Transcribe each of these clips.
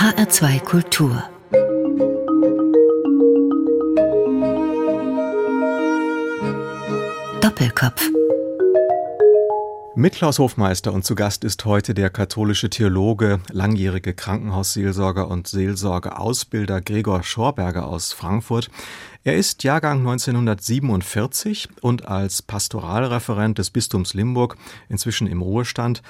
HR2 Kultur Doppelkopf mit Klaus Hofmeister und zu Gast ist heute der katholische Theologe, langjährige Krankenhausseelsorger und Seelsorgeausbilder Gregor Schorberger aus Frankfurt. Er ist Jahrgang 1947 und als Pastoralreferent des Bistums Limburg inzwischen im Ruhestand.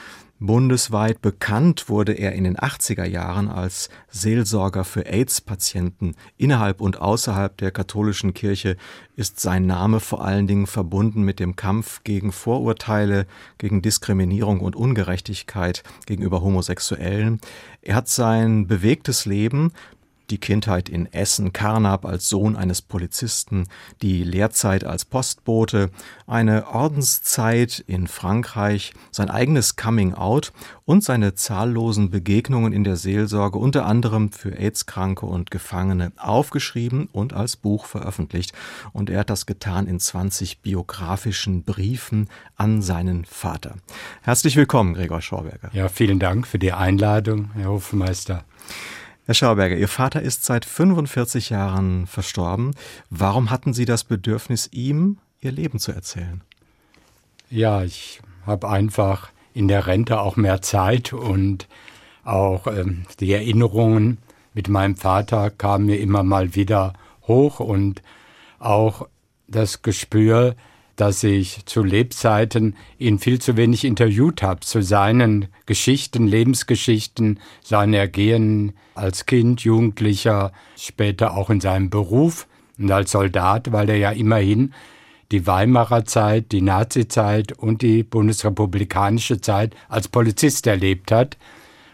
Bundesweit bekannt wurde er in den 80er Jahren als Seelsorger für AIDS-Patienten. Innerhalb und außerhalb der katholischen Kirche ist sein Name vor allen Dingen verbunden mit dem Kampf gegen Vorurteile, gegen Diskriminierung und Ungerechtigkeit gegenüber Homosexuellen. Er hat sein bewegtes Leben die Kindheit in Essen, Karnap als Sohn eines Polizisten, die Lehrzeit als Postbote, eine Ordenszeit in Frankreich, sein eigenes Coming-out und seine zahllosen Begegnungen in der Seelsorge, unter anderem für AIDS-Kranke und Gefangene, aufgeschrieben und als Buch veröffentlicht. Und er hat das getan in 20 biografischen Briefen an seinen Vater. Herzlich willkommen, Gregor Schorberger. Ja, vielen Dank für die Einladung, Herr Hofmeister. Herr Schauberger, Ihr Vater ist seit 45 Jahren verstorben. Warum hatten Sie das Bedürfnis, ihm Ihr Leben zu erzählen? Ja, ich habe einfach in der Rente auch mehr Zeit und auch ähm, die Erinnerungen mit meinem Vater kamen mir immer mal wieder hoch und auch das Gespür, dass ich zu Lebzeiten ihn viel zu wenig interviewt habe, zu seinen Geschichten, Lebensgeschichten, seinen Ergehen als Kind, Jugendlicher, später auch in seinem Beruf und als Soldat, weil er ja immerhin die Weimarer Zeit, die Nazizeit und die bundesrepublikanische Zeit als Polizist erlebt hat.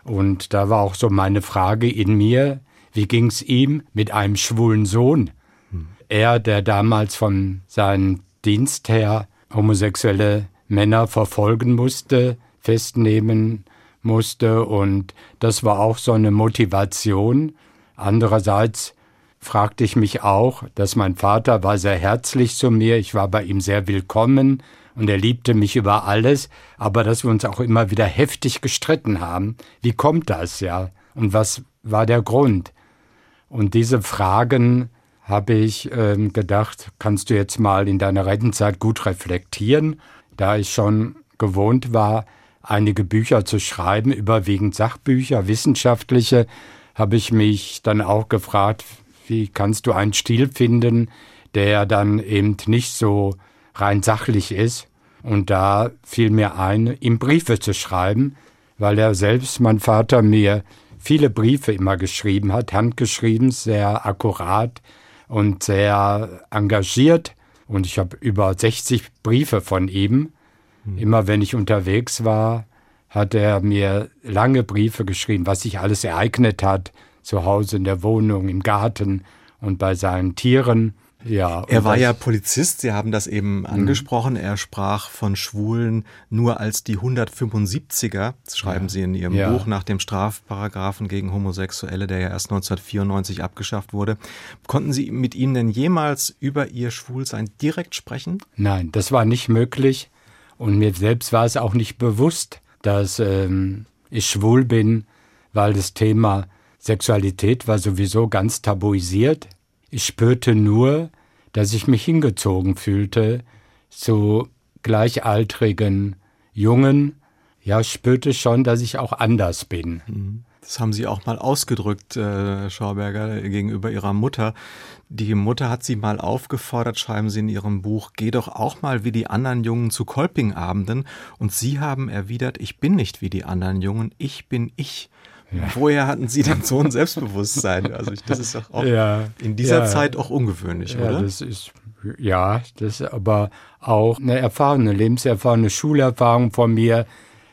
Und da war auch so meine Frage in mir, wie ging es ihm mit einem schwulen Sohn? Hm. Er, der damals von seinen Dienst her homosexuelle Männer verfolgen musste, festnehmen musste und das war auch so eine Motivation. Andererseits fragte ich mich auch, dass mein Vater war sehr herzlich zu mir, ich war bei ihm sehr willkommen und er liebte mich über alles, aber dass wir uns auch immer wieder heftig gestritten haben. Wie kommt das, ja? Und was war der Grund? Und diese Fragen habe ich ähm, gedacht, kannst du jetzt mal in deiner Rentenzeit gut reflektieren, da ich schon gewohnt war, einige Bücher zu schreiben, überwiegend Sachbücher, wissenschaftliche, habe ich mich dann auch gefragt, wie kannst du einen Stil finden, der dann eben nicht so rein sachlich ist. Und da fiel mir ein, ihm Briefe zu schreiben, weil er selbst, mein Vater, mir viele Briefe immer geschrieben hat, handgeschrieben, sehr akkurat, und sehr engagiert. Und ich habe über 60 Briefe von ihm. Mhm. Immer wenn ich unterwegs war, hat er mir lange Briefe geschrieben, was sich alles ereignet hat, zu Hause in der Wohnung, im Garten und bei seinen Tieren. Ja, er war ja Polizist, Sie haben das eben mhm. angesprochen. Er sprach von Schwulen nur als die 175er, das schreiben ja. Sie in Ihrem ja. Buch, nach dem Strafparagraphen gegen Homosexuelle, der ja erst 1994 abgeschafft wurde. Konnten Sie mit ihm denn jemals über Ihr Schwulsein direkt sprechen? Nein, das war nicht möglich. Und mir selbst war es auch nicht bewusst, dass ähm, ich schwul bin, weil das Thema Sexualität war sowieso ganz tabuisiert. Ich spürte nur, dass ich mich hingezogen fühlte zu gleichaltrigen Jungen. Ja, spürte schon, dass ich auch anders bin. Mhm. Das haben Sie auch mal ausgedrückt, äh, Schauberger, gegenüber Ihrer Mutter. Die Mutter hat Sie mal aufgefordert, schreiben Sie in Ihrem Buch, geh doch auch mal wie die anderen Jungen zu Kolpingabenden. Und Sie haben erwidert, ich bin nicht wie die anderen Jungen, ich bin ich. Ja. Woher hatten Sie denn so ein Selbstbewusstsein? Also das ist doch auch ja, in dieser ja, Zeit auch ungewöhnlich, ja, oder? Das ist, ja, das ist aber auch eine Lebenserfahrung, eine Schulerfahrung von mir,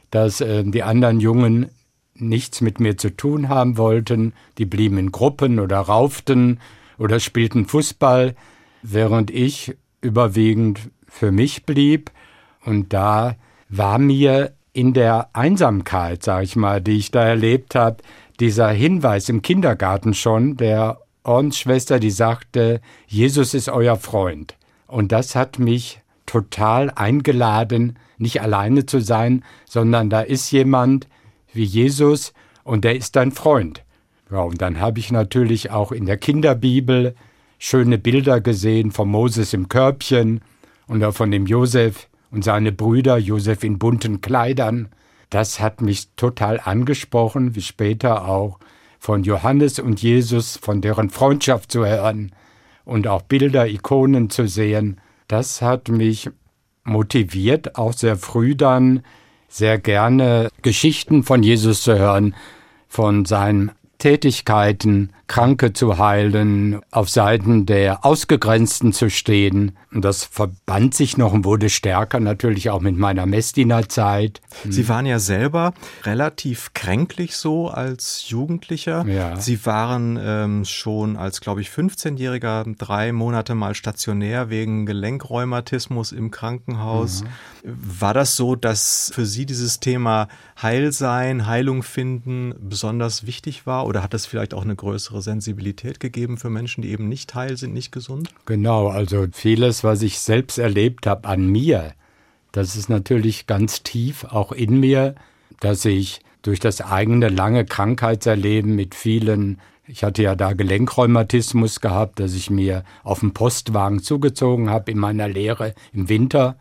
dass äh, die anderen Jungen nichts mit mir zu tun haben wollten. Die blieben in Gruppen oder rauften oder spielten Fußball, während ich überwiegend für mich blieb. Und da war mir in der Einsamkeit, sag ich mal, die ich da erlebt habe, dieser Hinweis im Kindergarten schon der Ordensschwester, die sagte, Jesus ist euer Freund. Und das hat mich total eingeladen, nicht alleine zu sein, sondern da ist jemand wie Jesus und der ist dein Freund. Ja, und dann habe ich natürlich auch in der Kinderbibel schöne Bilder gesehen von Moses im Körbchen und auch von dem Josef und seine Brüder, Josef in bunten Kleidern. Das hat mich total angesprochen, wie später auch von Johannes und Jesus, von deren Freundschaft zu hören und auch Bilder, Ikonen zu sehen. Das hat mich motiviert, auch sehr früh dann sehr gerne Geschichten von Jesus zu hören, von seinen Tätigkeiten, Kranke zu heilen, auf Seiten der Ausgegrenzten zu stehen. Und das verband sich noch und wurde stärker natürlich auch mit meiner Messdiener-Zeit. Sie waren ja selber relativ kränklich so als Jugendlicher. Ja. Sie waren ähm, schon als, glaube ich, 15-Jähriger drei Monate mal stationär wegen Gelenkrheumatismus im Krankenhaus. Mhm. War das so, dass für Sie dieses Thema Heilsein, Heilung finden besonders wichtig war? Oder hat das vielleicht auch eine größere Sensibilität gegeben für Menschen, die eben nicht heil sind, nicht gesund? Genau, also vieles, was ich selbst erlebt habe an mir, das ist natürlich ganz tief auch in mir, dass ich durch das eigene lange Krankheitserleben mit vielen, ich hatte ja da Gelenkrheumatismus gehabt, dass ich mir auf dem Postwagen zugezogen habe in meiner Lehre im Winter.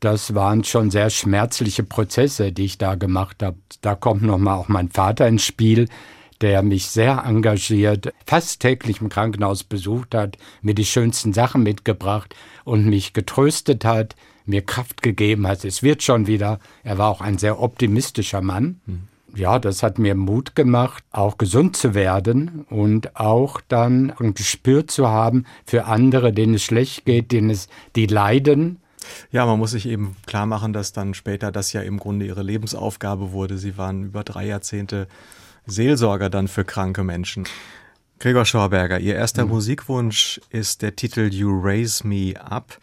Das waren schon sehr schmerzliche Prozesse, die ich da gemacht habe. Da kommt nochmal auch mein Vater ins Spiel, der mich sehr engagiert, fast täglich im Krankenhaus besucht hat, mir die schönsten Sachen mitgebracht und mich getröstet hat, mir Kraft gegeben hat. Es wird schon wieder. Er war auch ein sehr optimistischer Mann. Mhm. Ja, das hat mir Mut gemacht, auch gesund zu werden und auch dann ein Gespür zu haben für andere, denen es schlecht geht, denen es, die leiden, ja, man muss sich eben klar machen, dass dann später das ja im Grunde ihre Lebensaufgabe wurde. Sie waren über drei Jahrzehnte Seelsorger dann für kranke Menschen. Gregor Schorberger, Ihr erster mhm. Musikwunsch ist der Titel You Raise Me Up,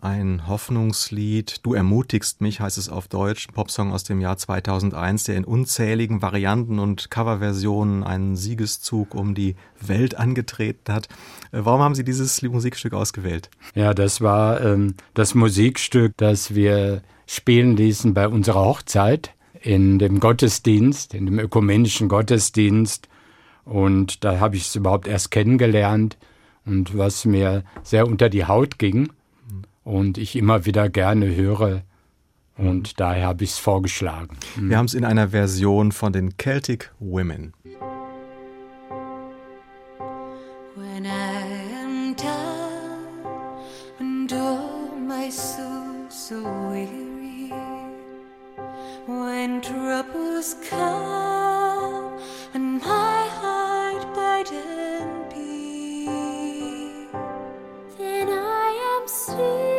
ein Hoffnungslied. Du ermutigst mich, heißt es auf Deutsch, ein Popsong aus dem Jahr 2001, der in unzähligen Varianten und Coverversionen einen Siegeszug um die Welt angetreten hat. Äh, warum haben Sie dieses Musikstück ausgewählt? Ja, das war ähm, das Musikstück, das wir spielen ließen bei unserer Hochzeit in dem Gottesdienst, in dem ökumenischen Gottesdienst. Und da habe ich es überhaupt erst kennengelernt und was mir sehr unter die Haut ging und ich immer wieder gerne höre. Und daher habe ich es vorgeschlagen. Wir haben es in einer Version von den Celtic Women. When I when troubles come and my heart burden be, then I am still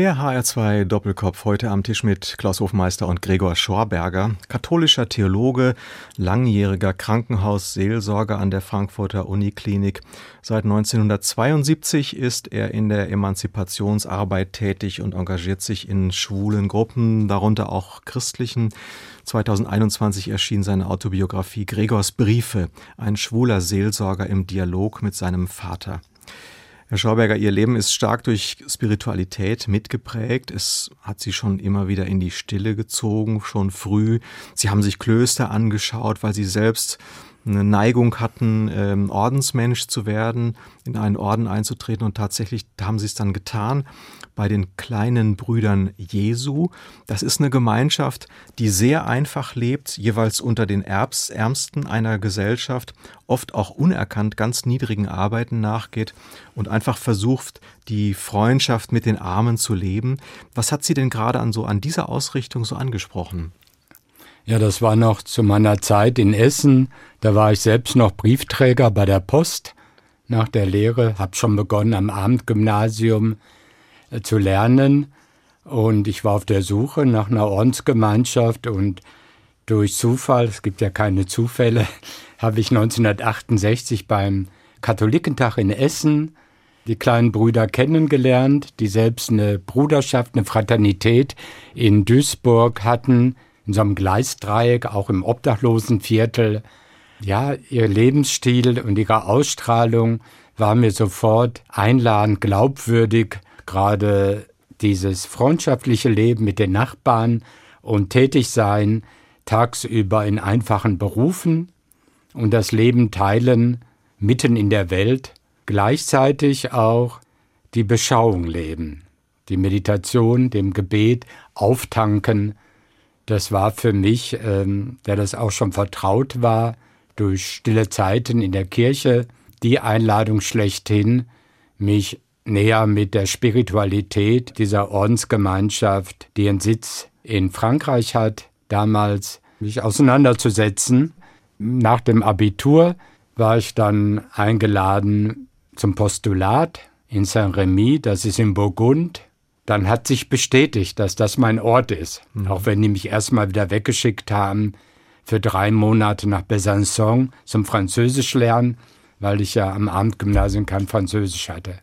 Der HR2 Doppelkopf heute am Tisch mit Klaus Hofmeister und Gregor Schorberger, katholischer Theologe, langjähriger Krankenhausseelsorger an der Frankfurter Uniklinik. Seit 1972 ist er in der Emanzipationsarbeit tätig und engagiert sich in schwulen Gruppen, darunter auch christlichen. 2021 erschien seine Autobiografie Gregors Briefe, ein schwuler Seelsorger im Dialog mit seinem Vater. Herr Schauberger, Ihr Leben ist stark durch Spiritualität mitgeprägt. Es hat Sie schon immer wieder in die Stille gezogen, schon früh. Sie haben sich Klöster angeschaut, weil Sie selbst eine Neigung hatten, ähm, Ordensmensch zu werden, in einen Orden einzutreten und tatsächlich haben sie es dann getan bei den kleinen Brüdern Jesu. Das ist eine Gemeinschaft, die sehr einfach lebt, jeweils unter den Erbs, Ärmsten einer Gesellschaft, oft auch unerkannt ganz niedrigen Arbeiten nachgeht und einfach versucht, die Freundschaft mit den Armen zu leben. Was hat Sie denn gerade an so an dieser Ausrichtung so angesprochen? Ja, das war noch zu meiner Zeit in Essen. Da war ich selbst noch Briefträger bei der Post nach der Lehre, habe schon begonnen am Abendgymnasium zu lernen und ich war auf der Suche nach einer Ordensgemeinschaft und durch Zufall, es gibt ja keine Zufälle, habe ich 1968 beim Katholikentag in Essen die kleinen Brüder kennengelernt, die selbst eine Bruderschaft, eine Fraternität in Duisburg hatten, in so einem Gleisdreieck, auch im Obdachlosenviertel. Ja, ihr Lebensstil und ihre Ausstrahlung war mir sofort einladend, glaubwürdig, gerade dieses freundschaftliche Leben mit den Nachbarn und tätig sein, tagsüber in einfachen Berufen und das Leben teilen mitten in der Welt, gleichzeitig auch die Beschauung leben, die Meditation, dem Gebet auftanken, das war für mich, ähm, der das auch schon vertraut war, durch stille Zeiten in der Kirche, die Einladung schlechthin, mich näher mit der Spiritualität dieser Ordensgemeinschaft, die ihren Sitz in Frankreich hat, damals mich auseinanderzusetzen. Nach dem Abitur war ich dann eingeladen zum Postulat in Saint-Rémy, das ist in Burgund, dann hat sich bestätigt, dass das mein Ort ist. Mhm. Auch wenn die mich erstmal wieder weggeschickt haben für drei Monate nach Besançon zum Französisch lernen, weil ich ja am Abendgymnasium kein Französisch hatte.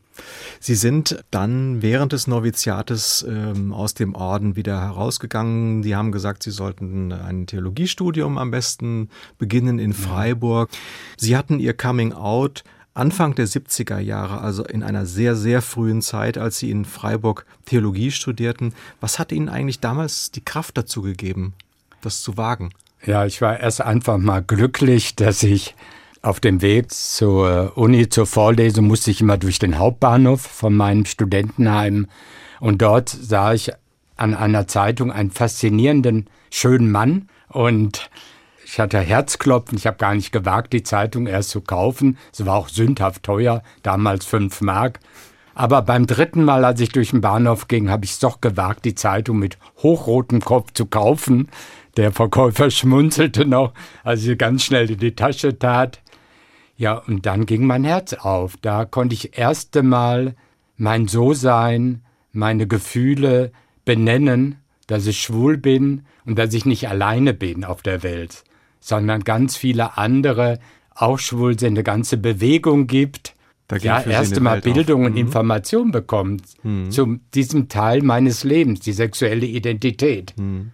Sie sind dann während des Noviziates ähm, aus dem Orden wieder herausgegangen. Die haben gesagt, Sie sollten ein Theologiestudium am besten beginnen in Freiburg. Sie hatten Ihr Coming Out Anfang der 70er Jahre, also in einer sehr, sehr frühen Zeit, als Sie in Freiburg Theologie studierten. Was hat Ihnen eigentlich damals die Kraft dazu gegeben, das zu wagen? Ja, ich war erst einfach mal glücklich, dass ich auf dem Weg zur Uni, zur Vorlesung, musste ich immer durch den Hauptbahnhof von meinem Studentenheim. Und dort sah ich an einer Zeitung einen faszinierenden, schönen Mann. Und ich hatte Herzklopfen, ich habe gar nicht gewagt, die Zeitung erst zu kaufen. Es war auch sündhaft teuer, damals fünf Mark. Aber beim dritten Mal, als ich durch den Bahnhof ging, habe ich es doch gewagt, die Zeitung mit hochrotem Kopf zu kaufen. Der Verkäufer schmunzelte noch, als ich ganz schnell in die Tasche tat. Ja, und dann ging mein Herz auf. Da konnte ich erste Mal mein So-Sein, meine Gefühle benennen, dass ich schwul bin und dass ich nicht alleine bin auf der Welt sondern ganz viele andere auch schwul sind, eine ganze Bewegung gibt, ja, erst einmal Bildung auf. und mhm. Information bekommt mhm. zu diesem Teil meines Lebens, die sexuelle Identität. Mhm.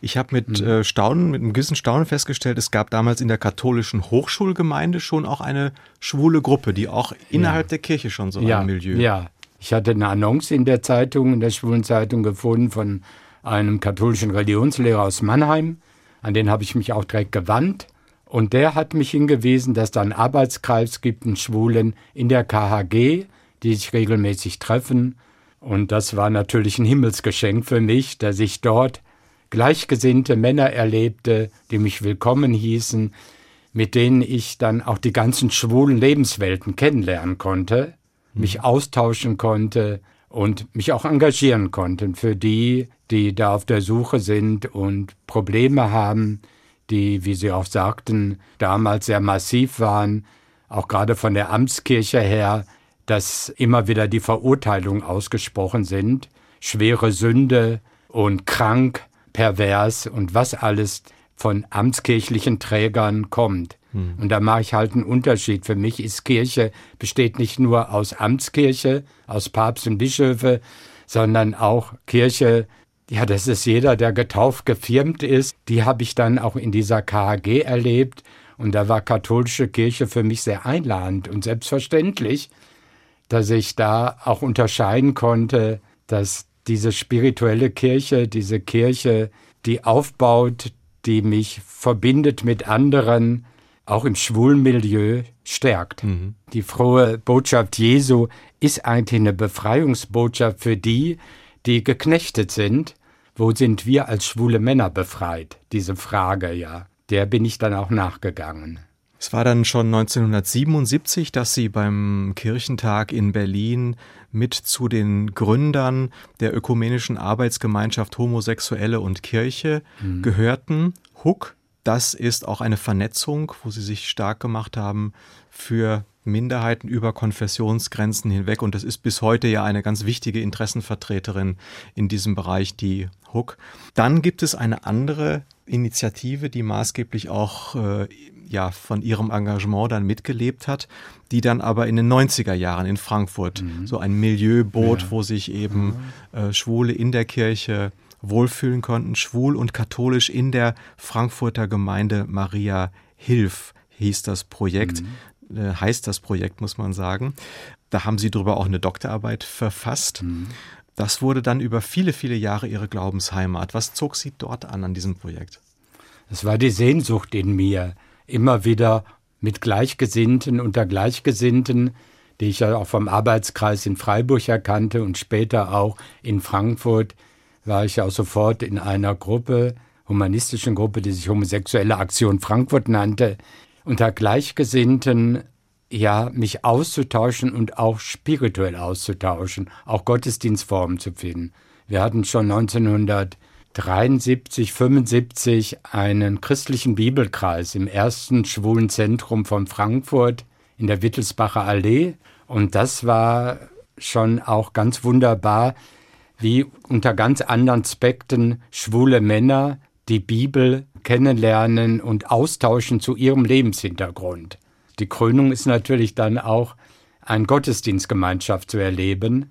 Ich habe mit mhm. äh, Staunen, mit einem gewissen Staunen festgestellt, es gab damals in der katholischen Hochschulgemeinde schon auch eine schwule Gruppe, die auch innerhalb ja. der Kirche schon so ja. ein Milieu. Ja, ich hatte eine Annonce in der Zeitung, in der schwulen Zeitung gefunden von einem katholischen Religionslehrer aus Mannheim, an den habe ich mich auch direkt gewandt. Und der hat mich hingewiesen, dass da einen Arbeitskreis gibt, einen Schwulen in der KHG, die sich regelmäßig treffen. Und das war natürlich ein Himmelsgeschenk für mich, dass ich dort gleichgesinnte Männer erlebte, die mich willkommen hießen, mit denen ich dann auch die ganzen schwulen Lebenswelten kennenlernen konnte, mich mhm. austauschen konnte und mich auch engagieren konnte für die, die da auf der Suche sind und Probleme haben, die, wie Sie auch sagten, damals sehr massiv waren, auch gerade von der Amtskirche her, dass immer wieder die Verurteilungen ausgesprochen sind schwere Sünde und krank, pervers und was alles von amtskirchlichen Trägern kommt. Hm. Und da mache ich halt einen Unterschied. Für mich ist Kirche, besteht nicht nur aus Amtskirche, aus Papst und Bischöfe, sondern auch Kirche, ja, das ist jeder, der getauft, gefirmt ist. Die habe ich dann auch in dieser KHG erlebt. Und da war katholische Kirche für mich sehr einladend und selbstverständlich, dass ich da auch unterscheiden konnte, dass diese spirituelle Kirche, diese Kirche, die aufbaut, die mich verbindet mit anderen, auch im schwulen Milieu stärkt. Mhm. Die frohe Botschaft Jesu ist eigentlich eine Befreiungsbotschaft für die, die geknechtet sind. Wo sind wir als schwule Männer befreit? Diese Frage, ja. Der bin ich dann auch nachgegangen. Es war dann schon 1977, dass Sie beim Kirchentag in Berlin mit zu den Gründern der ökumenischen Arbeitsgemeinschaft Homosexuelle und Kirche mhm. gehörten. Huck, das ist auch eine Vernetzung, wo Sie sich stark gemacht haben für Minderheiten über Konfessionsgrenzen hinweg. Und das ist bis heute ja eine ganz wichtige Interessenvertreterin in diesem Bereich, die Huck. Dann gibt es eine andere Initiative, die maßgeblich auch äh, ja von ihrem Engagement dann mitgelebt hat, die dann aber in den 90er Jahren in Frankfurt mhm. so ein Milieu bot, ja. wo sich eben mhm. äh, Schwule in der Kirche wohlfühlen konnten, schwul und katholisch in der Frankfurter Gemeinde Maria Hilf hieß das Projekt, mhm. äh, heißt das Projekt, muss man sagen. Da haben sie darüber auch eine Doktorarbeit verfasst. Mhm. Das wurde dann über viele, viele Jahre ihre Glaubensheimat. Was zog sie dort an an diesem Projekt? Es war die Sehnsucht in mir, immer wieder mit Gleichgesinnten unter Gleichgesinnten, die ich ja auch vom Arbeitskreis in Freiburg erkannte und später auch in Frankfurt, war ich ja auch sofort in einer Gruppe, humanistischen Gruppe, die sich Homosexuelle Aktion Frankfurt nannte, unter Gleichgesinnten ja, mich auszutauschen und auch spirituell auszutauschen, auch Gottesdienstformen zu finden. Wir hatten schon 1900 73, 75 einen christlichen Bibelkreis im ersten schwulen Zentrum von Frankfurt in der Wittelsbacher Allee. Und das war schon auch ganz wunderbar, wie unter ganz anderen Aspekten schwule Männer die Bibel kennenlernen und austauschen zu ihrem Lebenshintergrund. Die Krönung ist natürlich dann auch eine Gottesdienstgemeinschaft zu erleben,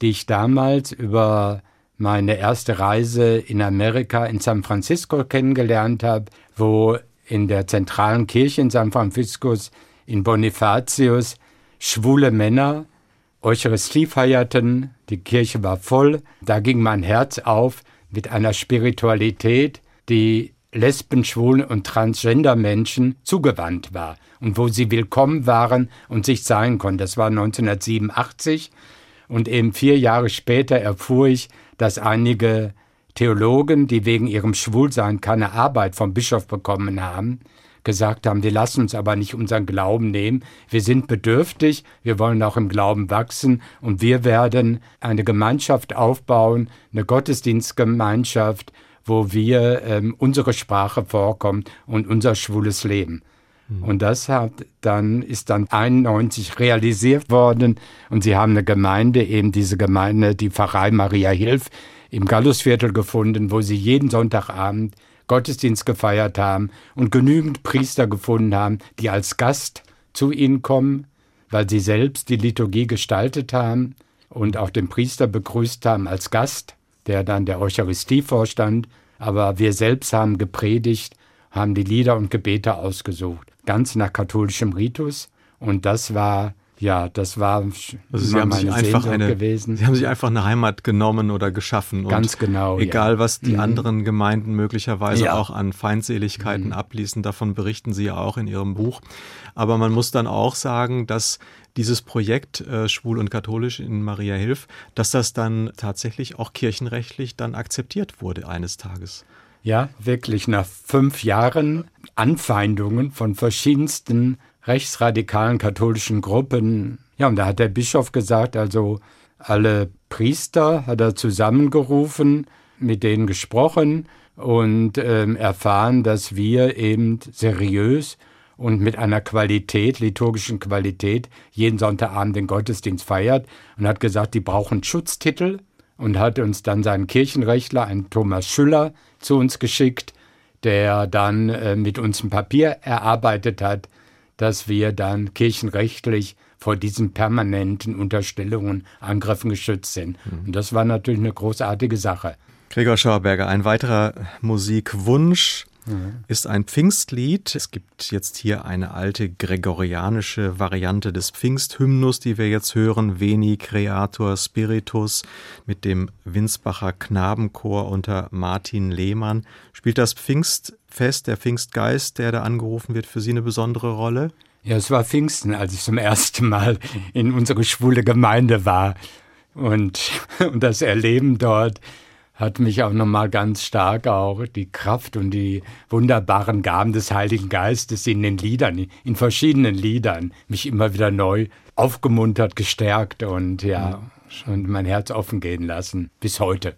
die ich damals über meine erste Reise in Amerika in San Francisco kennengelernt habe, wo in der zentralen Kirche in San Francisco in Bonifatius schwule Männer Eucharistie feierten, die Kirche war voll, da ging mein Herz auf mit einer Spiritualität, die Lesben, Schwulen und Transgender-Menschen zugewandt war und wo sie willkommen waren und sich sein konnten. Das war 1987 und eben vier Jahre später erfuhr ich, dass einige Theologen, die wegen ihrem Schwulsein keine Arbeit vom Bischof bekommen haben, gesagt haben, wir lassen uns aber nicht unseren Glauben nehmen, wir sind bedürftig, wir wollen auch im Glauben wachsen und wir werden eine Gemeinschaft aufbauen, eine Gottesdienstgemeinschaft, wo wir ähm, unsere Sprache vorkommt und unser schwules Leben. Mhm. Und das hat dann, ist dann 91 realisiert worden. Und sie haben eine Gemeinde, eben diese Gemeinde, die Pfarrei Maria Hilf, im Gallusviertel gefunden, wo sie jeden Sonntagabend Gottesdienst gefeiert haben und genügend Priester gefunden haben, die als Gast zu ihnen kommen, weil sie selbst die Liturgie gestaltet haben und auch den Priester begrüßt haben als Gast, der dann der Eucharistie vorstand. Aber wir selbst haben gepredigt, haben die Lieder und Gebete ausgesucht ganz nach katholischem Ritus. Und das war ja, das war also Sie haben sich einfach eine, gewesen. Sie haben sich einfach eine Heimat genommen oder geschaffen. Ganz genau. Egal, ja. was die mhm. anderen Gemeinden möglicherweise ja. auch an Feindseligkeiten mhm. abließen, davon berichten Sie ja auch in Ihrem Buch. Aber man muss dann auch sagen, dass dieses Projekt äh, Schwul und Katholisch in Maria Hilf, dass das dann tatsächlich auch kirchenrechtlich dann akzeptiert wurde eines Tages. Ja, wirklich nach fünf Jahren Anfeindungen von verschiedensten rechtsradikalen katholischen Gruppen. Ja, und da hat der Bischof gesagt, also alle Priester hat er zusammengerufen, mit denen gesprochen und ähm, erfahren, dass wir eben seriös und mit einer Qualität, liturgischen Qualität, jeden Sonntagabend den Gottesdienst feiert und hat gesagt, die brauchen Schutztitel und hat uns dann seinen Kirchenrechtler, einen Thomas Schüller, zu uns geschickt, der dann äh, mit uns ein Papier erarbeitet hat, dass wir dann kirchenrechtlich vor diesen permanenten Unterstellungen, Angriffen geschützt sind. Mhm. Und das war natürlich eine großartige Sache. Gregor Schauberger, ein weiterer Musikwunsch ist ein Pfingstlied. Es gibt jetzt hier eine alte gregorianische Variante des Pfingsthymnus, die wir jetzt hören, Veni Creator Spiritus mit dem Winsbacher Knabenchor unter Martin Lehmann. Spielt das Pfingstfest, der Pfingstgeist, der da angerufen wird, für Sie eine besondere Rolle? Ja, es war Pfingsten, als ich zum ersten Mal in unsere schwule Gemeinde war. Und, und das Erleben dort hat mich auch nochmal ganz stark auch die Kraft und die wunderbaren Gaben des Heiligen Geistes in den Liedern, in verschiedenen Liedern, mich immer wieder neu aufgemuntert, gestärkt und ja, und mein Herz offen gehen lassen, bis heute.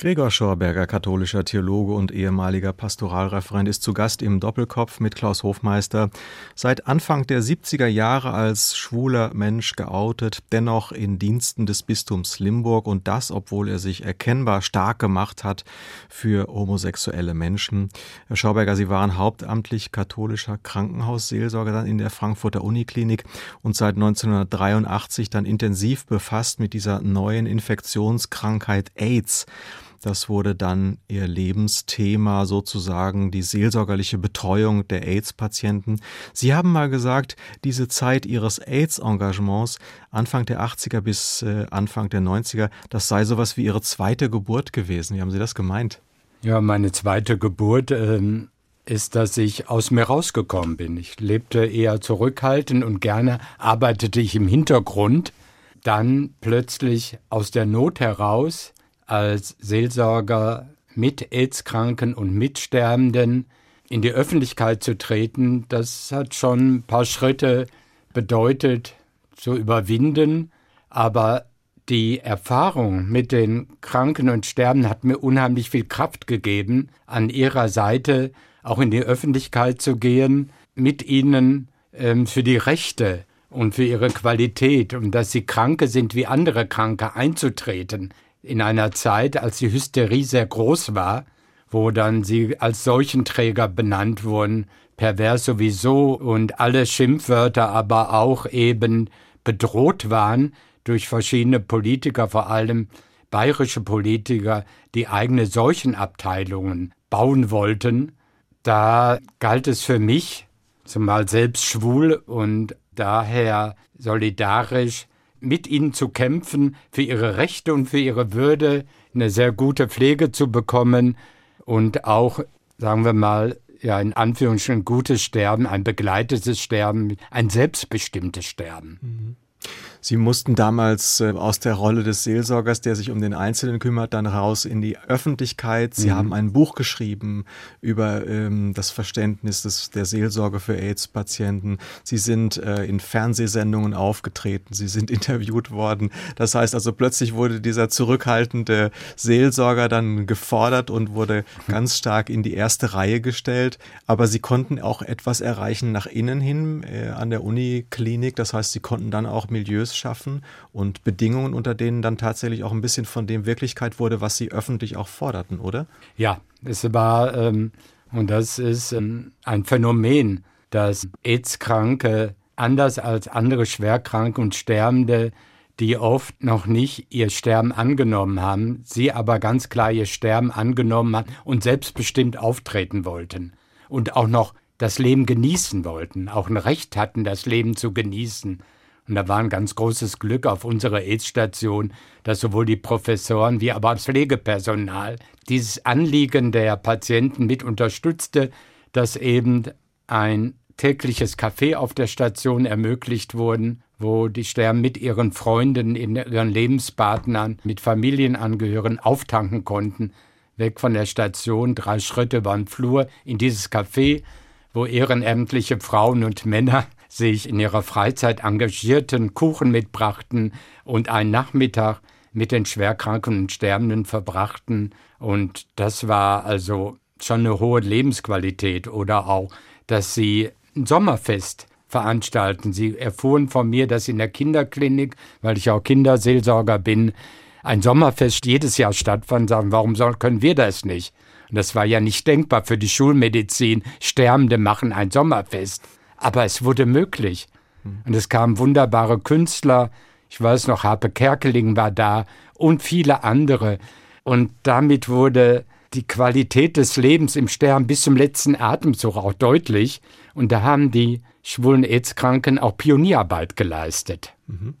Gregor Schorberger, katholischer Theologe und ehemaliger Pastoralreferent, ist zu Gast im Doppelkopf mit Klaus Hofmeister. Seit Anfang der 70er Jahre als schwuler Mensch geoutet, dennoch in Diensten des Bistums Limburg und das, obwohl er sich erkennbar stark gemacht hat für homosexuelle Menschen. Herr Schorberger, Sie waren hauptamtlich katholischer Krankenhausseelsorger dann in der Frankfurter Uniklinik und seit 1983 dann intensiv befasst mit dieser neuen Infektionskrankheit AIDS. Das wurde dann ihr Lebensthema sozusagen, die seelsorgerliche Betreuung der AIDS-Patienten. Sie haben mal gesagt, diese Zeit ihres AIDS-Engagements, Anfang der 80er bis äh, Anfang der 90er, das sei sowas wie ihre zweite Geburt gewesen. Wie haben Sie das gemeint? Ja, meine zweite Geburt ähm, ist, dass ich aus mir rausgekommen bin. Ich lebte eher zurückhaltend und gerne arbeitete ich im Hintergrund. Dann plötzlich aus der Not heraus als Seelsorger mit AIDS-Kranken und Mitsterbenden in die Öffentlichkeit zu treten, das hat schon ein paar Schritte bedeutet zu überwinden. Aber die Erfahrung mit den Kranken und Sterben hat mir unheimlich viel Kraft gegeben, an ihrer Seite auch in die Öffentlichkeit zu gehen, mit ihnen ähm, für die Rechte und für ihre Qualität und dass sie Kranke sind wie andere Kranke einzutreten. In einer Zeit, als die Hysterie sehr groß war, wo dann sie als Seuchenträger benannt wurden, pervers sowieso und alle Schimpfwörter aber auch eben bedroht waren durch verschiedene Politiker, vor allem bayerische Politiker, die eigene Seuchenabteilungen bauen wollten. Da galt es für mich, zumal selbst schwul und daher solidarisch, mit ihnen zu kämpfen, für ihre Rechte und für ihre Würde eine sehr gute Pflege zu bekommen und auch, sagen wir mal, ja, in Anführungsstrichen gutes Sterben, ein begleitetes Sterben, ein selbstbestimmtes Sterben. Mhm. Sie mussten damals äh, aus der Rolle des Seelsorgers, der sich um den Einzelnen kümmert, dann raus in die Öffentlichkeit. Sie mhm. haben ein Buch geschrieben über ähm, das Verständnis des, der Seelsorge für AIDS-Patienten. Sie sind äh, in Fernsehsendungen aufgetreten. Sie sind interviewt worden. Das heißt also, plötzlich wurde dieser zurückhaltende Seelsorger dann gefordert und wurde mhm. ganz stark in die erste Reihe gestellt. Aber Sie konnten auch etwas erreichen nach innen hin äh, an der Uniklinik. Das heißt, Sie konnten dann auch Milieus Milieus schaffen und Bedingungen, unter denen dann tatsächlich auch ein bisschen von dem Wirklichkeit wurde, was sie öffentlich auch forderten, oder? Ja, es war, ähm, und das ist ähm, ein Phänomen, dass AIDS-Kranke anders als andere Schwerkranke und Sterbende, die oft noch nicht ihr Sterben angenommen haben, sie aber ganz klar ihr Sterben angenommen haben und selbstbestimmt auftreten wollten und auch noch das Leben genießen wollten, auch ein Recht hatten, das Leben zu genießen. Und da war ein ganz großes Glück auf unserer AIDS-Station, dass sowohl die Professoren wie aber das Pflegepersonal dieses Anliegen der Patienten mit unterstützte, dass eben ein tägliches Café auf der Station ermöglicht wurden, wo die Sterben mit ihren Freunden, ihren Lebenspartnern, mit Familienangehörigen auftanken konnten, weg von der Station, drei Schritte über den Flur in dieses Café, wo ehrenamtliche Frauen und Männer sich in ihrer Freizeit engagierten, Kuchen mitbrachten und einen Nachmittag mit den Schwerkranken und Sterbenden verbrachten. Und das war also schon eine hohe Lebensqualität. Oder auch, dass sie ein Sommerfest veranstalten. Sie erfuhren von mir, dass in der Kinderklinik, weil ich auch Kinderseelsorger bin, ein Sommerfest jedes Jahr stattfand. Sagen, warum soll, können wir das nicht? Und das war ja nicht denkbar für die Schulmedizin. Sterbende machen ein Sommerfest. Aber es wurde möglich. Und es kamen wunderbare Künstler. Ich weiß noch, Harpe Kerkeling war da und viele andere. Und damit wurde die Qualität des Lebens im Sterben bis zum letzten Atemzug auch deutlich. Und da haben die schwulen AIDS-Kranken auch Pionierarbeit geleistet. Mhm.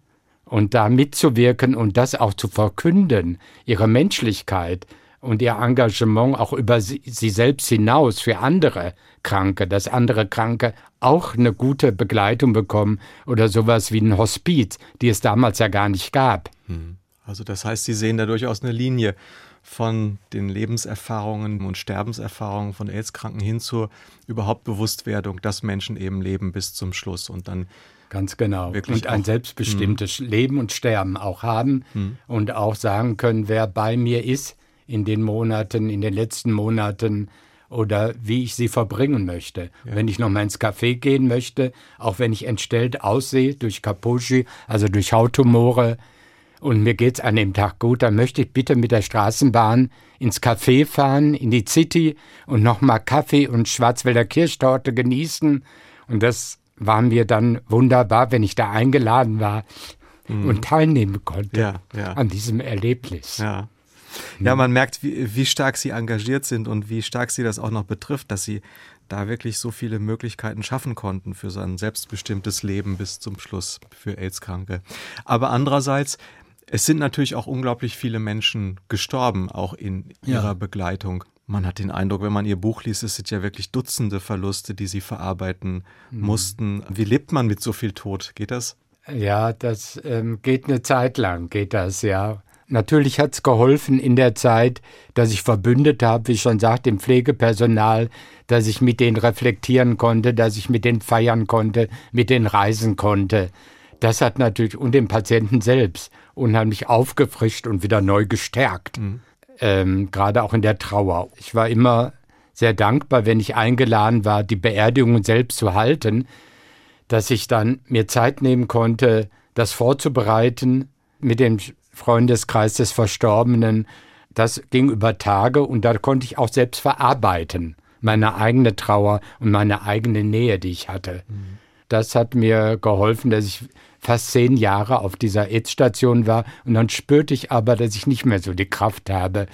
Und da mitzuwirken und das auch zu verkünden, ihre Menschlichkeit, und ihr Engagement auch über sie, sie, selbst hinaus für andere Kranke, dass andere Kranke auch eine gute Begleitung bekommen oder sowas wie ein Hospiz, die es damals ja gar nicht gab. Hm. Also das heißt, Sie sehen da durchaus eine Linie von den Lebenserfahrungen und Sterbenserfahrungen von AIDS-Kranken hin zur überhaupt Bewusstwerdung, dass Menschen eben leben bis zum Schluss und dann Ganz genau. und ein selbstbestimmtes hm. Leben und Sterben auch haben hm. und auch sagen können, wer bei mir ist, in den Monaten, in den letzten Monaten oder wie ich sie verbringen möchte. Ja. Wenn ich noch mal ins Café gehen möchte, auch wenn ich entstellt aussehe durch Kapushi, also durch Hauttumore, und mir geht's an dem Tag gut, dann möchte ich bitte mit der Straßenbahn ins Café fahren, in die City und nochmal Kaffee und Schwarzwälder Kirschtorte genießen. Und das war mir dann wunderbar, wenn ich da eingeladen war mhm. und teilnehmen konnte ja, ja. an diesem Erlebnis. Ja. Ja, man merkt, wie, wie stark Sie engagiert sind und wie stark Sie das auch noch betrifft, dass Sie da wirklich so viele Möglichkeiten schaffen konnten für sein selbstbestimmtes Leben bis zum Schluss für AIDS-Kranke. Aber andererseits, es sind natürlich auch unglaublich viele Menschen gestorben, auch in ihrer ja. Begleitung. Man hat den Eindruck, wenn man ihr Buch liest, es sind ja wirklich Dutzende Verluste, die sie verarbeiten mhm. mussten. Wie lebt man mit so viel Tod? Geht das? Ja, das ähm, geht eine Zeit lang, geht das, ja. Natürlich hat es geholfen in der Zeit, dass ich verbündet habe, wie ich schon sagte, im Pflegepersonal, dass ich mit denen reflektieren konnte, dass ich mit denen feiern konnte, mit denen reisen konnte. Das hat natürlich und den Patienten selbst unheimlich aufgefrischt und wieder neu gestärkt. Mhm. Ähm, Gerade auch in der Trauer. Ich war immer sehr dankbar, wenn ich eingeladen war, die Beerdigung selbst zu halten, dass ich dann mir Zeit nehmen konnte, das vorzubereiten mit dem Freundeskreis des Verstorbenen. Das ging über Tage und da konnte ich auch selbst verarbeiten meine eigene Trauer und meine eigene Nähe, die ich hatte. Das hat mir geholfen, dass ich fast zehn Jahre auf dieser AIDS-Station war und dann spürte ich aber, dass ich nicht mehr so die Kraft habe,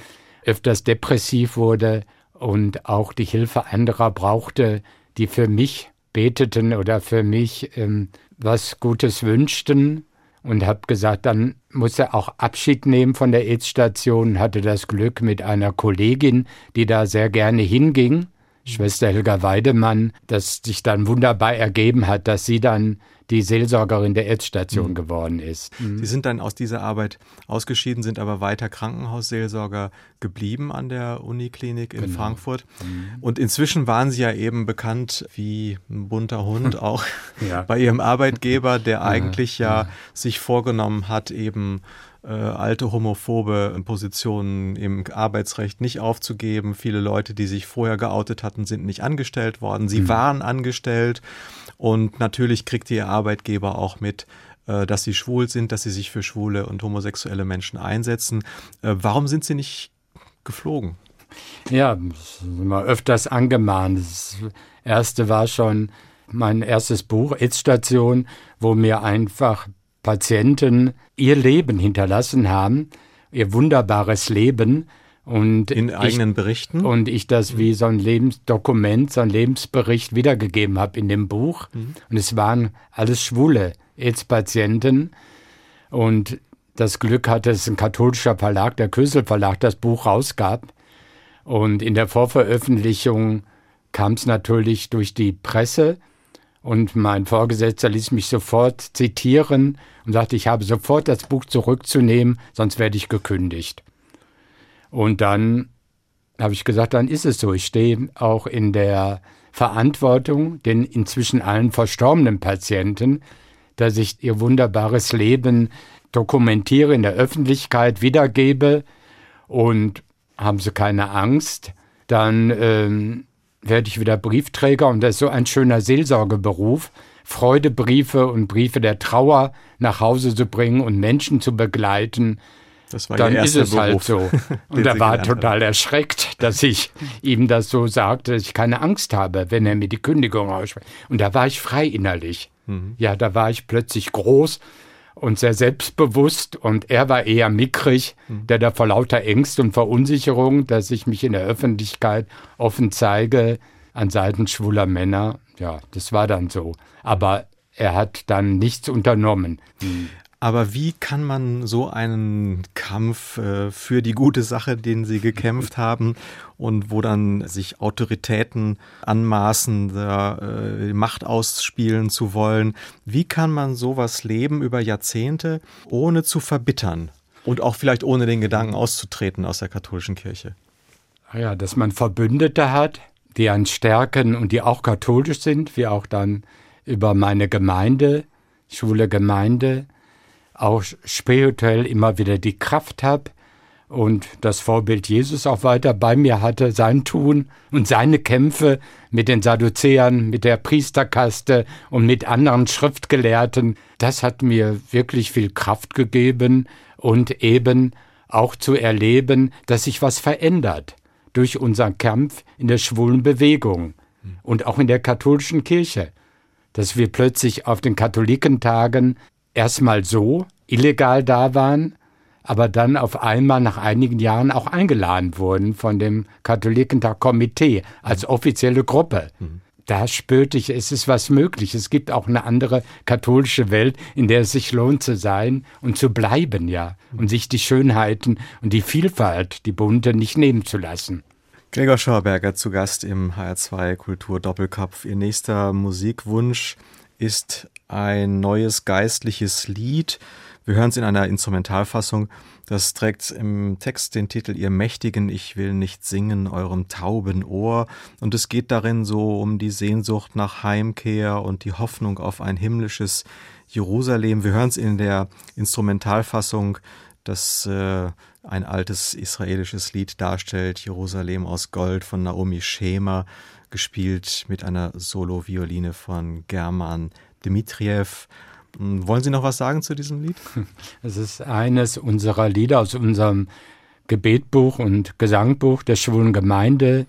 öfters depressiv wurde und auch die Hilfe anderer brauchte, die für mich beteten oder für mich ähm, was Gutes wünschten und habe gesagt, dann muss er auch Abschied nehmen von der AIDS-Station, hatte das Glück mit einer Kollegin, die da sehr gerne hinging Schwester Helga Weidemann, das sich dann wunderbar ergeben hat, dass sie dann die Seelsorgerin der Erdstation mhm. geworden ist. Mhm. Sie sind dann aus dieser Arbeit ausgeschieden, sind aber weiter Krankenhausseelsorger geblieben an der Uniklinik in genau. Frankfurt. Mhm. Und inzwischen waren Sie ja eben bekannt wie ein bunter Hund auch ja. bei Ihrem Arbeitgeber, der eigentlich ja, ja sich vorgenommen hat, eben äh, alte homophobe Positionen im Arbeitsrecht nicht aufzugeben. Viele Leute, die sich vorher geoutet hatten, sind nicht angestellt worden. Sie mhm. waren angestellt und natürlich kriegt ihr Arbeitgeber auch mit, äh, dass sie schwul sind, dass sie sich für schwule und homosexuelle Menschen einsetzen. Äh, warum sind sie nicht geflogen? Ja, immer öfters angemahnt. Das erste war schon mein erstes Buch, It's-Station, wo mir einfach Patienten ihr Leben hinterlassen haben, ihr wunderbares Leben. Und in ich, eigenen Berichten? Und ich das wie so ein Lebensdokument, so ein Lebensbericht wiedergegeben habe in dem Buch. Mhm. Und es waren alles schwule AIDS-Patienten. Und das Glück hatte es ein katholischer Verlag, der Kösel Verlag, das Buch rausgab. Und in der Vorveröffentlichung kam es natürlich durch die Presse und mein Vorgesetzter ließ mich sofort zitieren und sagte, ich habe sofort das Buch zurückzunehmen, sonst werde ich gekündigt. Und dann habe ich gesagt, dann ist es so. Ich stehe auch in der Verantwortung den inzwischen allen verstorbenen Patienten, dass ich ihr wunderbares Leben dokumentiere, in der Öffentlichkeit wiedergebe und haben sie keine Angst, dann ähm, werde ich wieder Briefträger und das ist so ein schöner Seelsorgeberuf, Freudebriefe und Briefe der Trauer nach Hause zu bringen und Menschen zu begleiten. Das war dann ist es halt Beruf, halt so. Und er war total erschreckt, dass ich ihm das so sagte, dass ich keine Angst habe, wenn er mir die Kündigung ausspricht. Und da war ich frei innerlich. Mhm. Ja, da war ich plötzlich groß und sehr selbstbewusst und er war eher mickrig, hm. der da vor lauter Ängste und Verunsicherung, dass ich mich in der Öffentlichkeit offen zeige an Seiten schwuler Männer. Ja, das war dann so. Aber er hat dann nichts unternommen. Hm. Aber wie kann man so einen Kampf äh, für die gute Sache, den Sie gekämpft haben und wo dann sich Autoritäten anmaßen, da, äh, Macht ausspielen zu wollen, wie kann man sowas leben über Jahrzehnte, ohne zu verbittern und auch vielleicht ohne den Gedanken auszutreten aus der katholischen Kirche? Ah ja, dass man Verbündete hat, die einen stärken und die auch katholisch sind, wie auch dann über meine Gemeinde, schwule Gemeinde, auch spirituell immer wieder die Kraft habe und das Vorbild Jesus auch weiter bei mir hatte, sein Tun und seine Kämpfe mit den Sadduzäern, mit der Priesterkaste und mit anderen Schriftgelehrten, das hat mir wirklich viel Kraft gegeben und eben auch zu erleben, dass sich was verändert durch unseren Kampf in der schwulen Bewegung und auch in der katholischen Kirche, dass wir plötzlich auf den Katholikentagen erstmal so illegal da waren, aber dann auf einmal nach einigen Jahren auch eingeladen wurden von dem Katholikentag Komitee als offizielle Gruppe. Mhm. Da spürte ich, es ist was möglich. Es gibt auch eine andere katholische Welt, in der es sich lohnt zu sein und zu bleiben, ja. Und sich die Schönheiten und die Vielfalt, die bunte, nicht nehmen zu lassen. Gregor Schauberger zu Gast im HR2 Kultur Doppelkopf. Ihr nächster Musikwunsch ist ein neues geistliches Lied. Wir hören es in einer Instrumentalfassung. Das trägt im Text den Titel Ihr Mächtigen, ich will nicht singen, eurem tauben Ohr. Und es geht darin so um die Sehnsucht nach Heimkehr und die Hoffnung auf ein himmlisches Jerusalem. Wir hören es in der Instrumentalfassung, das äh, ein altes israelisches Lied darstellt, Jerusalem aus Gold von Naomi Schemer, gespielt mit einer Solo-Violine von German Dmitriev. Hm, wollen Sie noch was sagen zu diesem Lied? Es ist eines unserer Lieder aus unserem Gebetbuch und Gesangbuch der schwulen Gemeinde,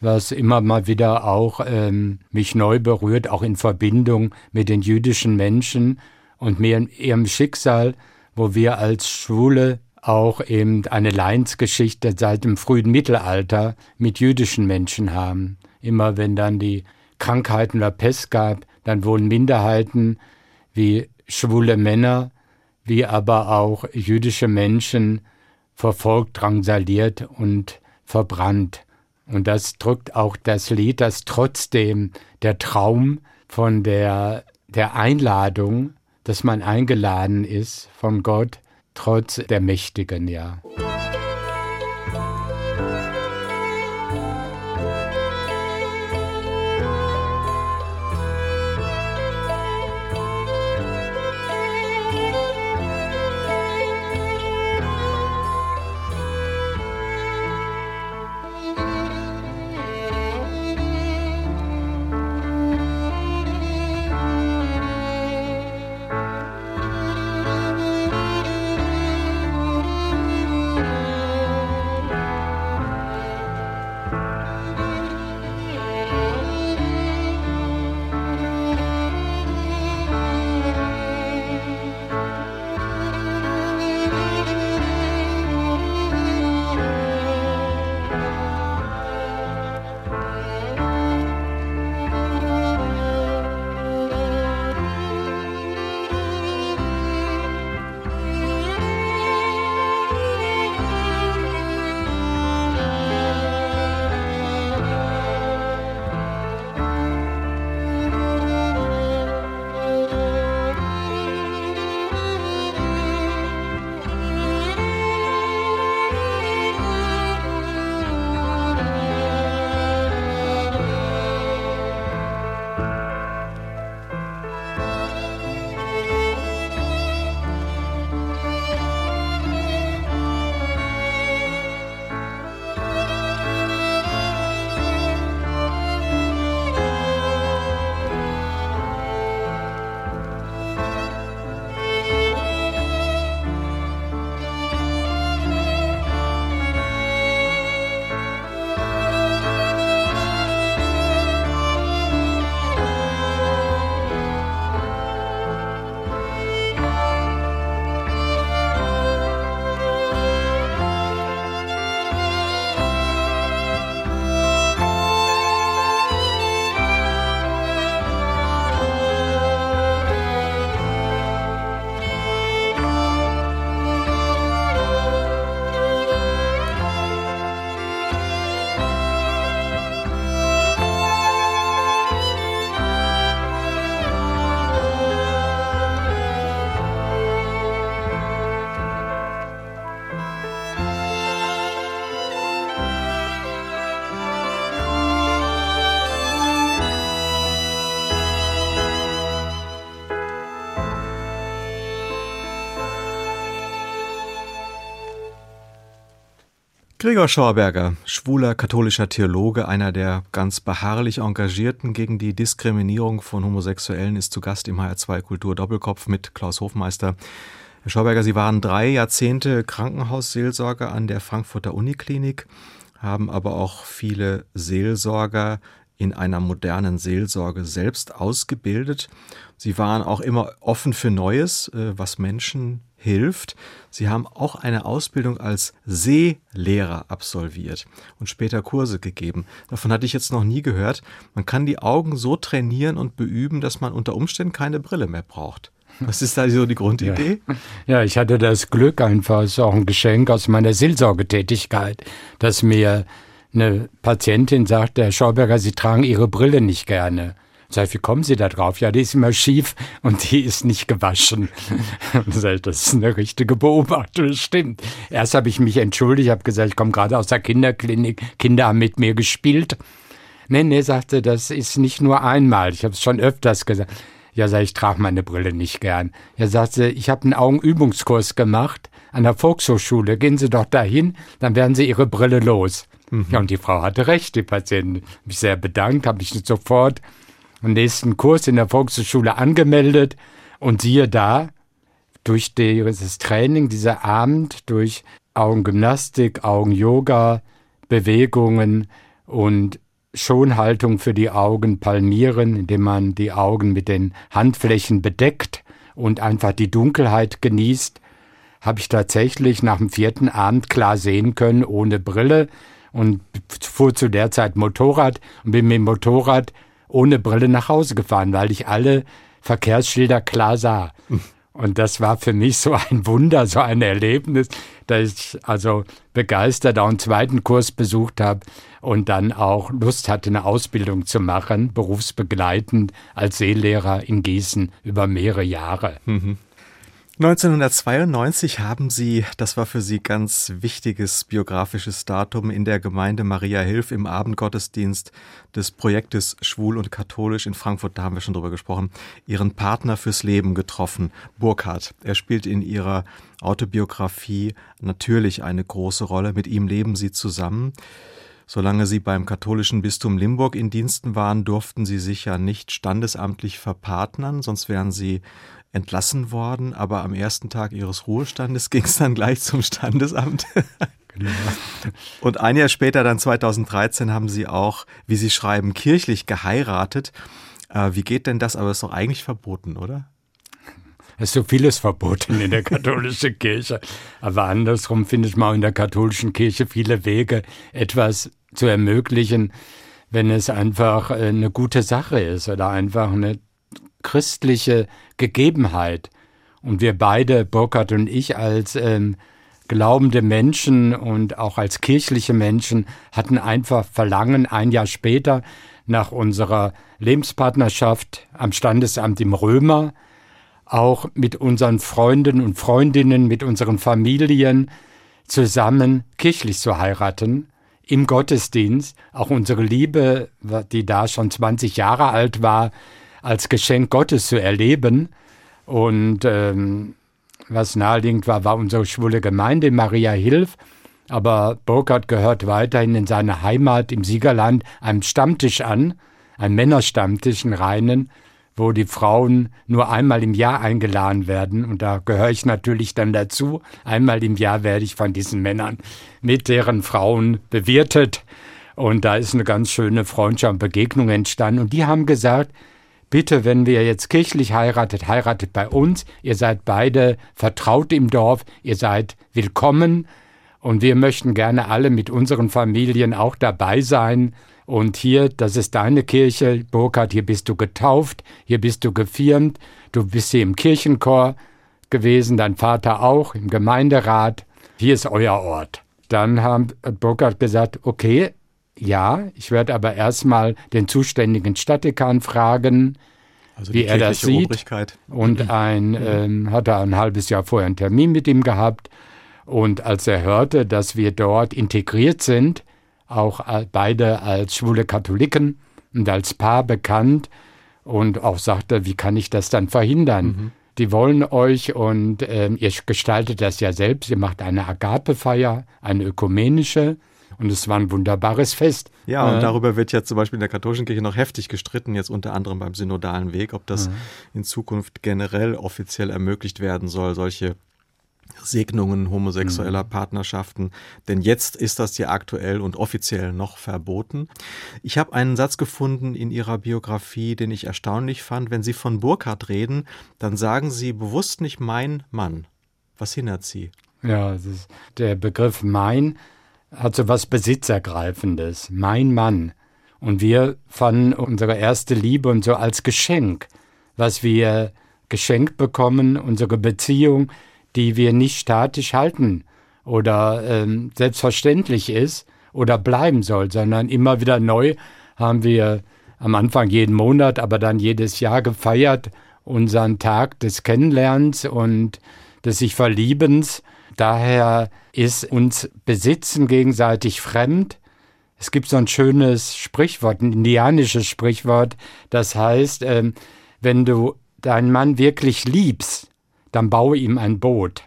was immer mal wieder auch ähm, mich neu berührt, auch in Verbindung mit den jüdischen Menschen und mir ihrem Schicksal, wo wir als Schwule auch eben eine Leinsgeschichte seit dem frühen Mittelalter mit jüdischen Menschen haben. Immer wenn dann die Krankheiten oder Pest gab, dann wurden Minderheiten wie schwule Männer, wie aber auch jüdische Menschen verfolgt, drangsaliert und verbrannt. Und das drückt auch das Lied, dass trotzdem der Traum von der, der Einladung, dass man eingeladen ist von Gott, trotz der Mächtigen, ja. Gregor Schorberger, schwuler katholischer Theologe, einer der ganz beharrlich Engagierten gegen die Diskriminierung von Homosexuellen, ist zu Gast im HR2 Kultur Doppelkopf mit Klaus Hofmeister. Herr Schorberger, Sie waren drei Jahrzehnte Krankenhausseelsorger an der Frankfurter Uniklinik, haben aber auch viele Seelsorger in einer modernen Seelsorge selbst ausgebildet. Sie waren auch immer offen für Neues, äh, was Menschen hilft. Sie haben auch eine Ausbildung als Seelehrer absolviert und später Kurse gegeben. Davon hatte ich jetzt noch nie gehört. Man kann die Augen so trainieren und beüben, dass man unter Umständen keine Brille mehr braucht. Was ist da so die Grundidee? Ja. ja, ich hatte das Glück einfach, es ist auch ein Geschenk aus meiner Seelsorgetätigkeit, dass mir eine Patientin sagt, Herr Schauberger, Sie tragen Ihre Brille nicht gerne. Sag ich, wie kommen Sie da drauf? Ja, die ist immer schief und die ist nicht gewaschen. Sag ich, das ist eine richtige Beobachtung, das stimmt. Erst habe ich mich entschuldigt, habe gesagt, ich komme gerade aus der Kinderklinik, Kinder haben mit mir gespielt. Nee, nee, sagte, das ist nicht nur einmal, ich habe es schon öfters gesagt. Ja, sag ich, trage meine Brille nicht gern. Ja, sagte, ich habe einen Augenübungskurs gemacht an der Volkshochschule. Gehen Sie doch dahin, dann werden Sie Ihre Brille los. Mhm. Ja, und die Frau hatte recht, die Patientin. Mich sehr bedankt, habe ich sofort einen nächsten Kurs in der Volkshochschule angemeldet. Und siehe da, durch dieses Training, dieser Abend, durch Augengymnastik, Augenyoga, Bewegungen und Schonhaltung für die Augen palmieren, indem man die Augen mit den Handflächen bedeckt und einfach die Dunkelheit genießt, habe ich tatsächlich nach dem vierten Abend klar sehen können, ohne Brille und fuhr zu der Zeit Motorrad und bin mit dem Motorrad ohne Brille nach Hause gefahren, weil ich alle Verkehrsschilder klar sah. Und das war für mich so ein Wunder, so ein Erlebnis, dass ich also begeistert auch einen zweiten Kurs besucht habe und dann auch Lust hatte, eine Ausbildung zu machen, berufsbegleitend als Seelehrer in Gießen über mehrere Jahre. Mhm. 1992 haben Sie, das war für Sie ganz wichtiges biografisches Datum, in der Gemeinde Maria Hilf im Abendgottesdienst des Projektes Schwul und Katholisch in Frankfurt, da haben wir schon drüber gesprochen, Ihren Partner fürs Leben getroffen, Burkhard. Er spielt in Ihrer Autobiografie natürlich eine große Rolle. Mit ihm leben Sie zusammen. Solange Sie beim katholischen Bistum Limburg in Diensten waren, durften Sie sich ja nicht standesamtlich verpartnern, sonst wären Sie entlassen worden, aber am ersten Tag ihres Ruhestandes ging es dann gleich zum Standesamt. Genau. Und ein Jahr später, dann 2013, haben sie auch, wie sie schreiben, kirchlich geheiratet. Äh, wie geht denn das? Aber es ist doch eigentlich verboten, oder? Es ist so vieles verboten in der katholischen Kirche. Aber andersrum findet man in der katholischen Kirche viele Wege, etwas zu ermöglichen, wenn es einfach äh, eine gute Sache ist oder einfach eine christliche Gegebenheit. Und wir beide, Burkhard und ich, als ähm, glaubende Menschen und auch als kirchliche Menschen hatten einfach Verlangen, ein Jahr später nach unserer Lebenspartnerschaft am Standesamt im Römer, auch mit unseren Freunden und Freundinnen, mit unseren Familien zusammen kirchlich zu heiraten, im Gottesdienst. Auch unsere Liebe, die da schon 20 Jahre alt war, als Geschenk Gottes zu erleben. Und ähm, was naheliegend war, war unsere schwule Gemeinde Maria Hilf. Aber Burkhardt gehört weiterhin in seiner Heimat im Siegerland einem Stammtisch an, einem Männerstammtisch, einen reinen, wo die Frauen nur einmal im Jahr eingeladen werden. Und da gehöre ich natürlich dann dazu. Einmal im Jahr werde ich von diesen Männern mit deren Frauen bewirtet. Und da ist eine ganz schöne Freundschaft und Begegnung entstanden. Und die haben gesagt, bitte, wenn wir jetzt kirchlich heiratet, heiratet bei uns. Ihr seid beide vertraut im Dorf, ihr seid willkommen. Und wir möchten gerne alle mit unseren Familien auch dabei sein. Und hier, das ist deine Kirche, Burkhard, hier bist du getauft, hier bist du gefirmt, du bist hier im Kirchenchor gewesen, dein Vater auch, im Gemeinderat, hier ist euer Ort. Dann hat Burkhard gesagt, okay, ja, ich werde aber erstmal den zuständigen Stadtdekan fragen, also wie er das sieht. Obrigkeit. Und mhm. ein, ähm, hat er ein halbes Jahr vorher einen Termin mit ihm gehabt. Und als er hörte, dass wir dort integriert sind, auch beide als schwule Katholiken und als Paar bekannt, und auch sagte, wie kann ich das dann verhindern? Mhm. Die wollen euch und äh, ihr gestaltet das ja selbst, ihr macht eine Agapefeier, eine ökumenische, und es war ein wunderbares Fest. Ja, und äh, darüber wird jetzt zum Beispiel in der katholischen Kirche noch heftig gestritten, jetzt unter anderem beim synodalen Weg, ob das äh. in Zukunft generell offiziell ermöglicht werden soll, solche Segnungen homosexueller mhm. Partnerschaften, denn jetzt ist das ja aktuell und offiziell noch verboten. Ich habe einen Satz gefunden in Ihrer Biografie, den ich erstaunlich fand. Wenn Sie von Burkhardt reden, dann sagen Sie bewusst nicht mein Mann. Was hindert Sie? Ja, der Begriff mein hat so was Besitzergreifendes. Mein Mann. Und wir fanden unsere erste Liebe und so als Geschenk, was wir geschenkt bekommen, unsere Beziehung, die wir nicht statisch halten oder ähm, selbstverständlich ist oder bleiben soll, sondern immer wieder neu haben wir am Anfang jeden Monat, aber dann jedes Jahr gefeiert unseren Tag des Kennenlernens und des sich Verliebens. Daher ist uns Besitzen gegenseitig fremd. Es gibt so ein schönes Sprichwort, ein indianisches Sprichwort, das heißt, ähm, wenn du deinen Mann wirklich liebst, dann baue ihm ein Boot.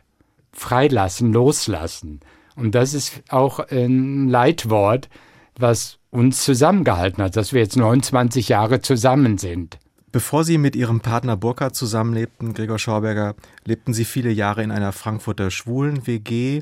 Freilassen, loslassen. Und das ist auch ein Leitwort, was uns zusammengehalten hat, dass wir jetzt 29 Jahre zusammen sind. Bevor Sie mit Ihrem Partner Burkhard zusammenlebten, Gregor Schauberger, lebten Sie viele Jahre in einer Frankfurter Schwulen-WG.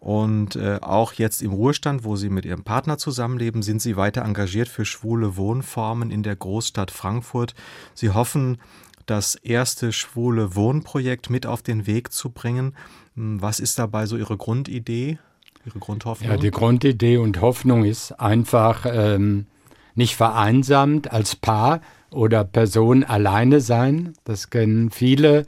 Und äh, auch jetzt im Ruhestand, wo Sie mit Ihrem Partner zusammenleben, sind Sie weiter engagiert für schwule Wohnformen in der Großstadt Frankfurt. Sie hoffen, das erste schwule Wohnprojekt mit auf den Weg zu bringen. Hm, was ist dabei so Ihre Grundidee, Ihre Grundhoffnung? Ja, die Grundidee und Hoffnung ist einfach ähm, nicht vereinsamt als Paar oder Person alleine sein, das kennen viele,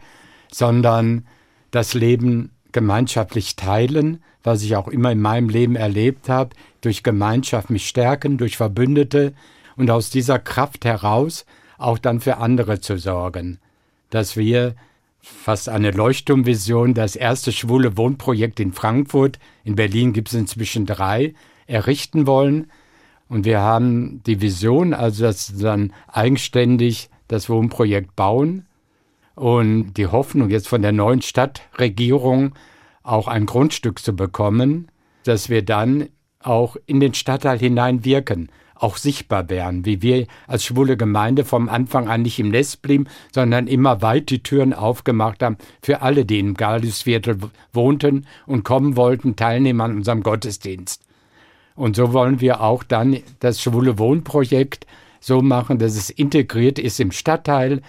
sondern das Leben gemeinschaftlich teilen, was ich auch immer in meinem Leben erlebt habe, durch Gemeinschaft mich stärken, durch Verbündete und aus dieser Kraft heraus auch dann für andere zu sorgen. Dass wir fast eine Leuchtturmvision, das erste schwule Wohnprojekt in Frankfurt, in Berlin gibt es inzwischen drei, errichten wollen. Und wir haben die Vision, also dass wir dann eigenständig das Wohnprojekt bauen und die Hoffnung jetzt von der neuen Stadtregierung auch ein Grundstück zu bekommen, dass wir dann auch in den Stadtteil hinein wirken auch sichtbar werden, wie wir als schwule Gemeinde vom Anfang an nicht im Nest blieben, sondern immer weit die Türen aufgemacht haben für alle, die im Galisviertel wohnten und kommen wollten, teilnehmen an unserem Gottesdienst. Und so wollen wir auch dann das schwule Wohnprojekt so machen, dass es integriert ist im Stadtteil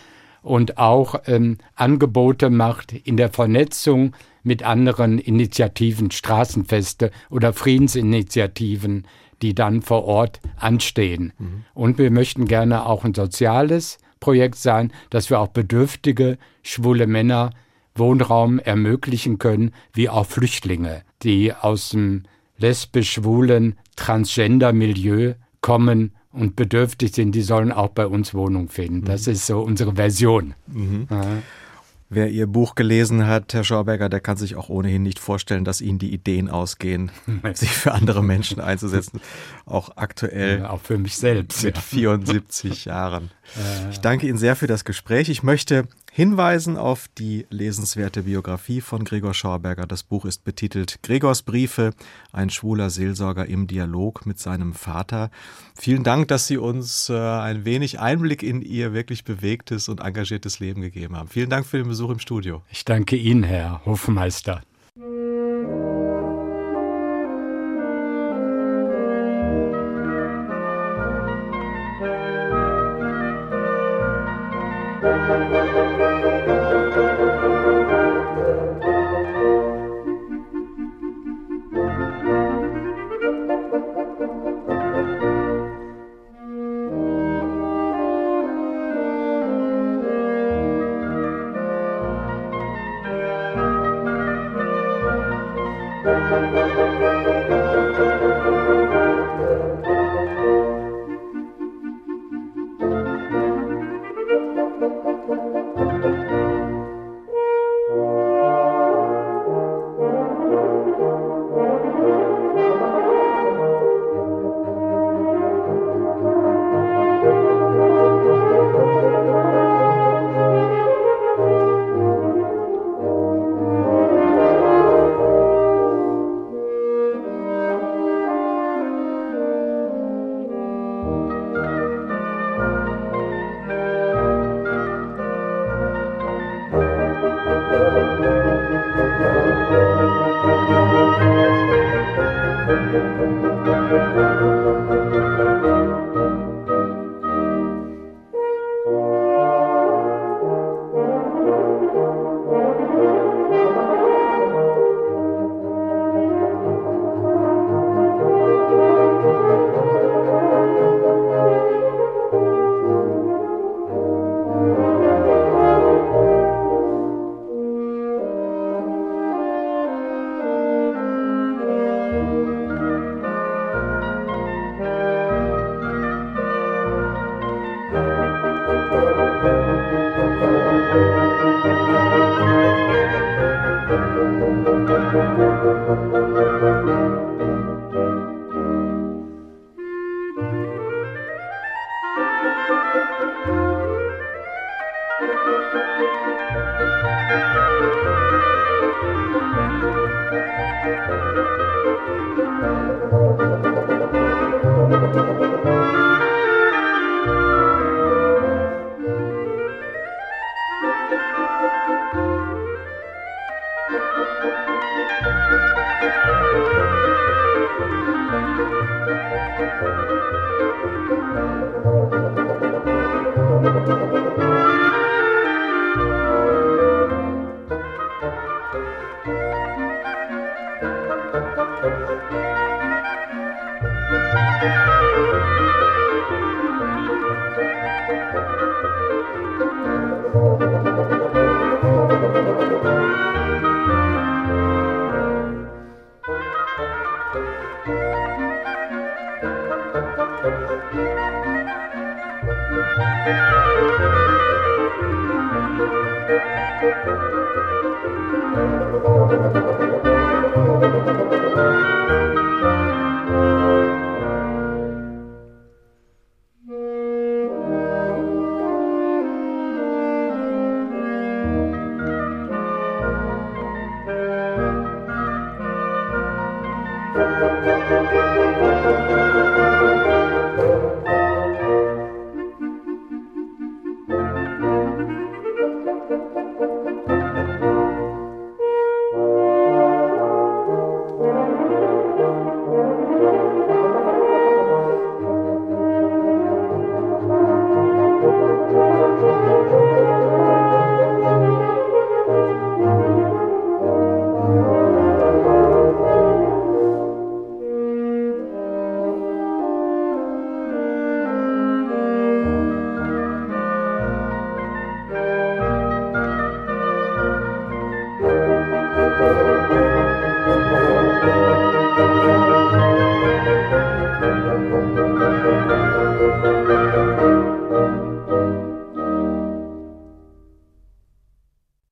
und auch ähm, Angebote macht in der Vernetzung mit anderen Initiativen, Straßenfeste oder Friedensinitiativen, die dann vor Ort anstehen. Mhm. Und wir möchten gerne auch ein soziales Projekt sein, dass wir auch bedürftige schwule Männer Wohnraum ermöglichen können, wie auch Flüchtlinge, die aus dem lesbisch-schwulen Transgender-Milieu kommen und bedürftig sind, die sollen auch bei uns Wohnung finden. Das mhm. ist so unsere Version. Mhm. Ja. Wer Ihr Buch gelesen hat, Herr Schauberger, der kann sich auch ohnehin nicht vorstellen, dass Ihnen die Ideen ausgehen, sich für andere Menschen einzusetzen. Auch aktuell. Ja, auch für mich selbst. Mit ja. 74 Jahren. Ich danke Ihnen sehr für das Gespräch. Ich möchte hinweisen auf die lesenswerte Biografie von Gregor Schauberger. Das Buch ist betitelt Gregors Briefe, ein schwuler Seelsorger im Dialog mit seinem Vater. Vielen Dank, dass Sie uns äh, ein wenig Einblick in Ihr wirklich bewegtes und engagiertes Leben gegeben haben. Vielen Dank für den Besuch im Studio. Ich danke Ihnen, Herr Hofmeister.